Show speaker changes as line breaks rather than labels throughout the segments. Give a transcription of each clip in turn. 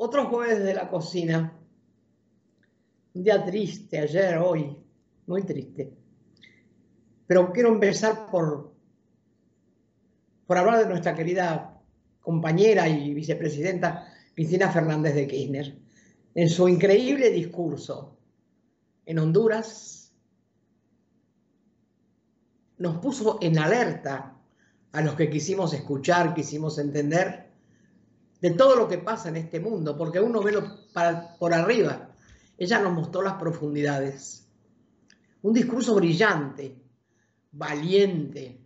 Otro jueves de la cocina. Un día triste, ayer, hoy, muy triste. Pero quiero empezar por, por hablar de nuestra querida compañera y vicepresidenta Cristina Fernández de Kirchner. En su increíble discurso en Honduras, nos puso en alerta a los que quisimos escuchar, quisimos entender de todo lo que pasa en este mundo, porque uno ve por arriba. Ella nos mostró las profundidades. Un discurso brillante, valiente,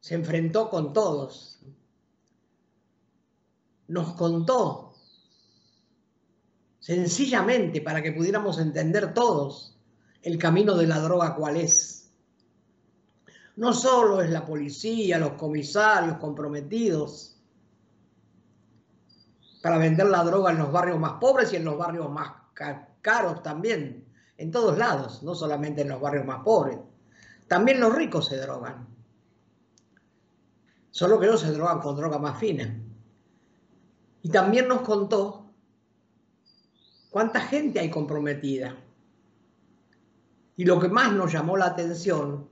se enfrentó con todos. Nos contó sencillamente para que pudiéramos entender todos el camino de la droga cuál es. No solo es la policía, los comisarios comprometidos para vender la droga en los barrios más pobres y en los barrios más caros también, en todos lados, no solamente en los barrios más pobres. También los ricos se drogan. Solo que no se drogan con droga más fina. Y también nos contó cuánta gente hay comprometida. Y lo que más nos llamó la atención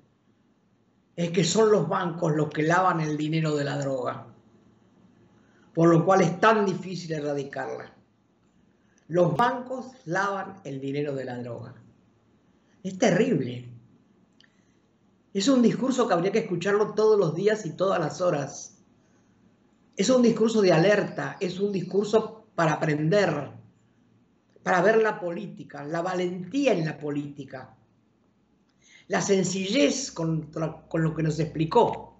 es que son los bancos los que lavan el dinero de la droga, por lo cual es tan difícil erradicarla. Los bancos lavan el dinero de la droga. Es terrible. Es un discurso que habría que escucharlo todos los días y todas las horas. Es un discurso de alerta, es un discurso para aprender, para ver la política, la valentía en la política, la sencillez con, lo que nos explicó,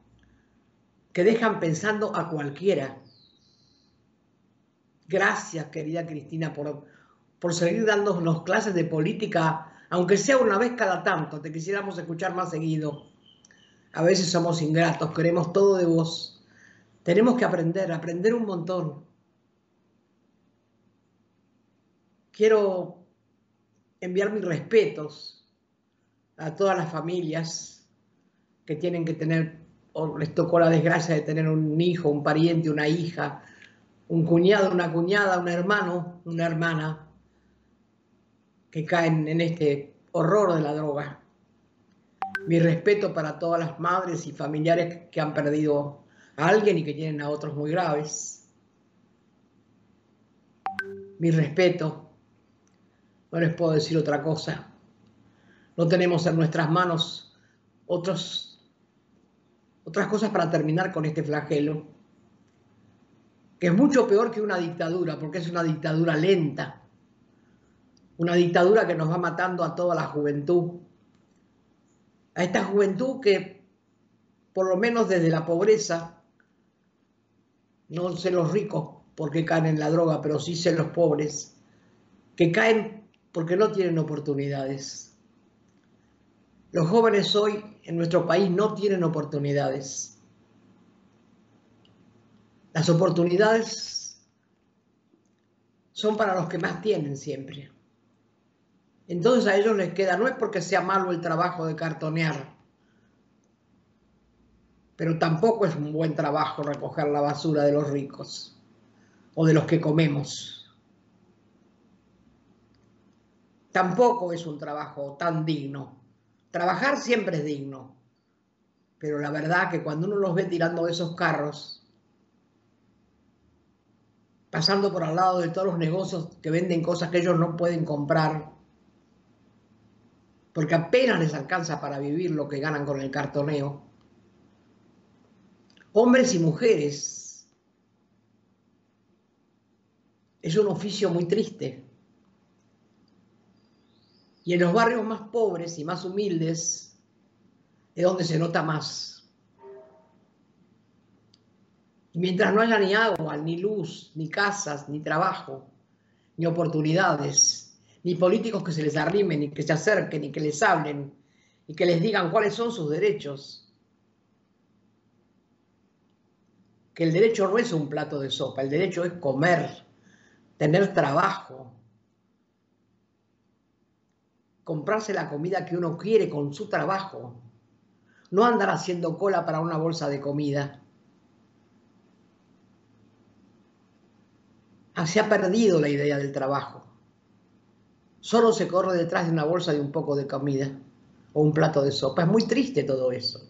que dejan pensando a cualquiera. Gracias, querida Cristina, por, por seguir dándonos clases de política aunque sea una vez cada tanto, te quisiéramos escuchar más seguido. A veces somos ingratos, queremos todo de vos. Tenemos que aprender, aprender un montón. Quiero enviar mis respetos a todas las familias que tienen que tener, o les tocó la desgracia de tener un hijo, un pariente, una hija, un cuñado, una cuñada, un hermano, una hermana que caen en este horror de la droga. Mi respeto para todas las madres y familiares que han perdido a alguien y que tienen a otros muy graves. Mi respeto. No les puedo decir otra cosa. No tenemos en nuestras manos otros, otras cosas para terminar con este flagelo, que es mucho peor que una dictadura, porque es una dictadura lenta, una dictadura que nos va matando a toda la juventud, a esta juventud que por lo menos desde la pobreza, no sé los ricos porque caen en la droga, pero sí sé los pobres, que caen porque no tienen oportunidades. Los jóvenes hoy en nuestro país no tienen oportunidades. Las oportunidades son para los que más tienen siempre. Entonces a ellos les queda, no es porque sea malo el trabajo de cartonear, pero tampoco es un buen trabajo recoger la basura de los ricos o de los que comemos. Tampoco es un trabajo tan digno. Trabajar siempre es digno, pero la verdad que cuando uno los ve tirando esos carros, pasando por al lado de todos los negocios que venden cosas que ellos no pueden comprar, porque apenas les alcanza para vivir lo que ganan con el cartoneo. Hombres y mujeres. Es un oficio muy triste. Y en los barrios más pobres y más humildes es donde se nota más. Mientras no haya ni agua, ni luz, ni casas, ni trabajo, ni oportunidades, ni políticos que se les arrimen, ni que se acerquen, ni que les hablen, y que les digan cuáles son sus derechos. Que el derecho no es un plato de sopa, el derecho es comer, tener trabajo, comprarse la comida que uno quiere con su trabajo, no andar haciendo cola para una bolsa de comida. Se ha perdido la idea del trabajo. Solo se corre detrás de una bolsa de un poco de comida o un plato de sopa. Es muy triste todo eso.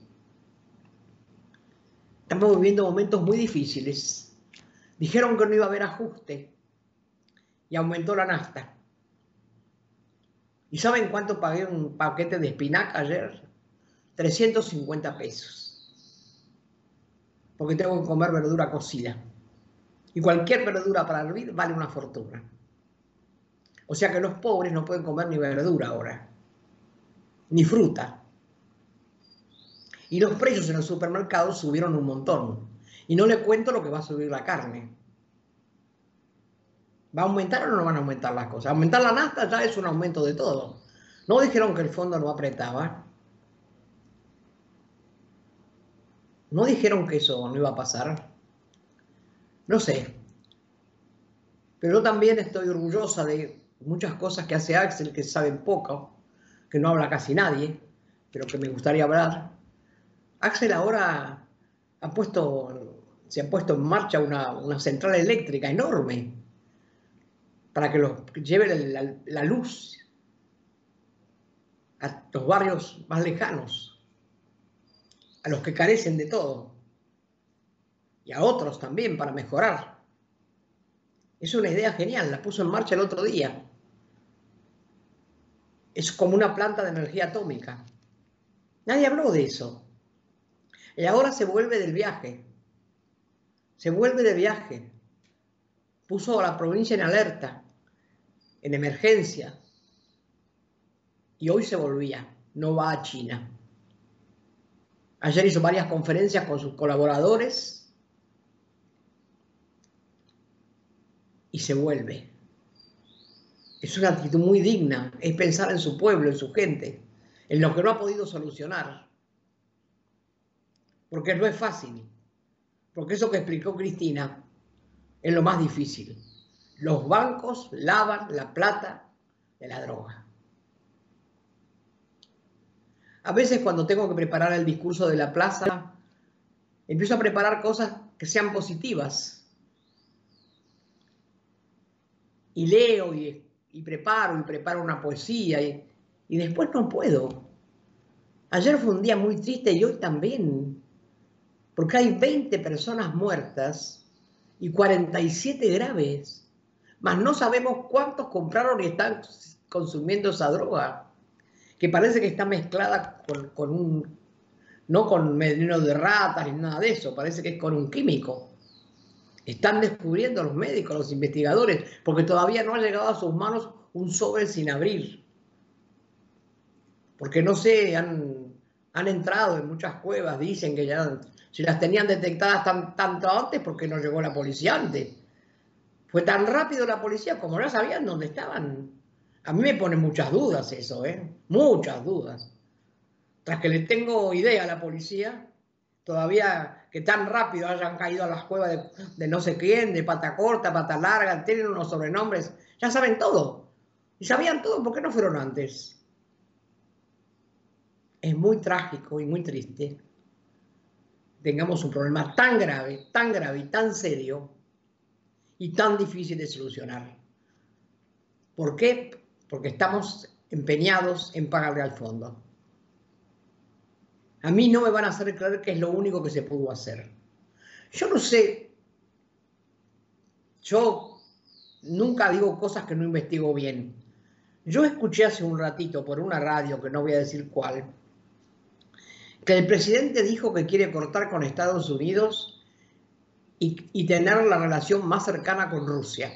Estamos viviendo momentos muy difíciles. Dijeron que no iba a haber ajuste y aumentó la nafta. ¿Y saben cuánto pagué un paquete de espinaca ayer? 350 pesos. Porque tengo que comer verdura cocida. Y cualquier verdura para hervir vale una fortuna. O sea que los pobres no pueden comer ni verdura ahora, ni fruta. Y los precios en el supermercado subieron un montón. Y no le cuento lo que va a subir la carne. ¿Va a aumentar o no van a aumentar las cosas? Aumentar la nafta ya es un aumento de todo. No dijeron que el fondo no apretaba. No dijeron que eso no iba a pasar. No sé. Pero yo también estoy orgullosa de muchas cosas que hace Axel que saben poco, que no habla casi nadie, pero que me gustaría hablar. Axel ahora ha puesto, se ha puesto en marcha una, central eléctrica enorme para que los, lleve la, la luz a los barrios más lejanos, a los que carecen de todo, y a otros también para mejorar. Es una idea genial, la puso en marcha el otro día. Es como una planta de energía atómica. Nadie habló de eso. Y ahora se vuelve del viaje. Se vuelve de viaje. Puso a la provincia en alerta, en emergencia. Y hoy se volvía. No va a China. Ayer hizo varias conferencias con sus colaboradores y se vuelve. Es una actitud muy digna, es pensar en su pueblo, en su gente, en lo que no ha podido solucionar. Porque no es fácil, porque eso que explicó Cristina es lo más difícil. Los bancos lavan la plata de la droga. A veces cuando tengo que preparar el discurso de la plaza, empiezo a preparar cosas que sean positivas, y leo y, preparo y preparo una poesía y, y después no puedo. Ayer fue un día muy triste y hoy también, porque hay 20 personas muertas y 47 graves, mas no sabemos cuántos compraron y están consumiendo esa droga, que parece que está mezclada con, con un, no con veneno de ratas ni nada de eso, parece que es con un químico están descubriendo los médicos, los investigadores, porque todavía no ha llegado a sus manos un sobre sin abrir. Porque no sé, han, han entrado en muchas cuevas, dicen que ya, si las tenían detectadas tan, tanto antes, porque no llegó la policía antes? Fue tan rápido la policía como no sabían dónde estaban. A mí me pone muchas dudas eso, ¿eh? Muchas dudas. Tras que le tengo idea a la policía, todavía que tan rápido hayan caído a las cuevas de, no sé quién, de pata corta, pata larga, tienen unos sobrenombres, ya saben todo. Y sabían todo, ¿por qué no fueron antes? Es muy trágico y muy triste. Tengamos un problema tan grave, tan grave y tan serio y tan difícil de solucionar. ¿Por qué? Porque estamos empeñados en pagarle al fondo. A mí no me van a hacer creer que es lo único que se pudo hacer. Yo no sé, yo nunca digo cosas que no investigo bien. Yo escuché hace un ratito por una radio, que no voy a decir cuál, que el presidente dijo que quiere cortar con Estados Unidos y, tener la relación más cercana con Rusia,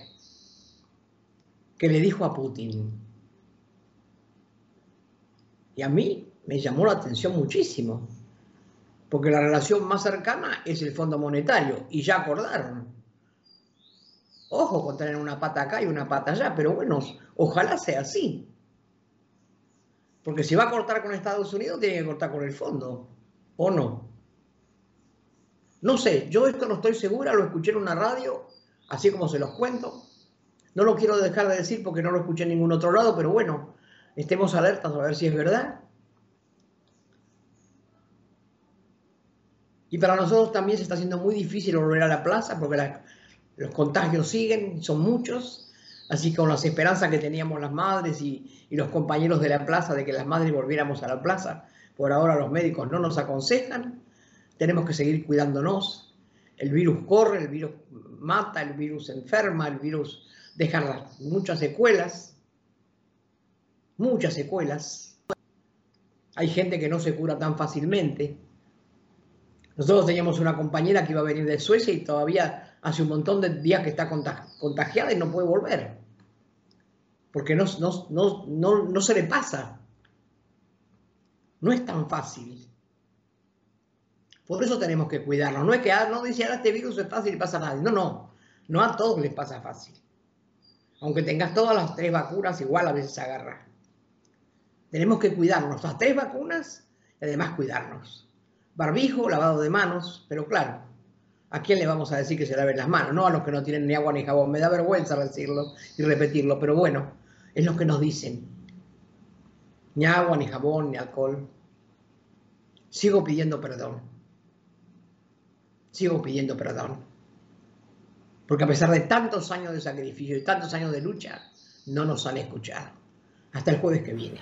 que le dijo a Putin. Y a mí me llamó la atención muchísimo, porque la relación más cercana es el Fondo Monetario, y ya acordaron. Ojo con tener una pata acá y una pata allá, pero bueno, ojalá sea así. Porque si va a cortar con Estados Unidos, tiene que cortar con el fondo, ¿o no? No sé, yo esto no estoy segura, lo escuché en una radio, así como se los cuento. No lo quiero dejar de decir porque no lo escuché en ningún otro lado, pero bueno, estemos alertas a ver si es verdad. Y para nosotros también se está haciendo muy difícil volver a la plaza porque Los contagios siguen, son muchos, así que con las esperanzas que teníamos las madres y, y los compañeros de la plaza de que las madres volviéramos a la plaza, por ahora los médicos no nos aconsejan, tenemos que seguir cuidándonos. El virus corre, el virus mata, el virus enferma, el virus deja muchas secuelas, muchas secuelas. Hay gente que no se cura tan fácilmente. Nosotros teníamos una compañera que iba a venir de Suecia y todavía hace un montón de días que está contagiada y no puede volver. Porque no, se le pasa. No es tan fácil. Por eso tenemos que cuidarnos. No es que ah, no dice ahora este virus es fácil y pasa a nadie. No, no. No a todos les pasa fácil. Aunque tengas todas las tres vacunas, igual a veces agarra. Tenemos que cuidarnos. Las tres vacunas y además cuidarnos. Barbijo, lavado de manos, pero claro, ¿a quién le vamos a decir que se laven las manos? No a los que no tienen ni agua ni jabón. Me da vergüenza decirlo y repetirlo, pero bueno, es lo que nos dicen. Ni agua, ni jabón, ni alcohol. Sigo pidiendo perdón sigo pidiendo perdón. Porque a pesar de tantos años de sacrificio y tantos años de lucha, no nos han escuchado. Hasta el jueves que viene.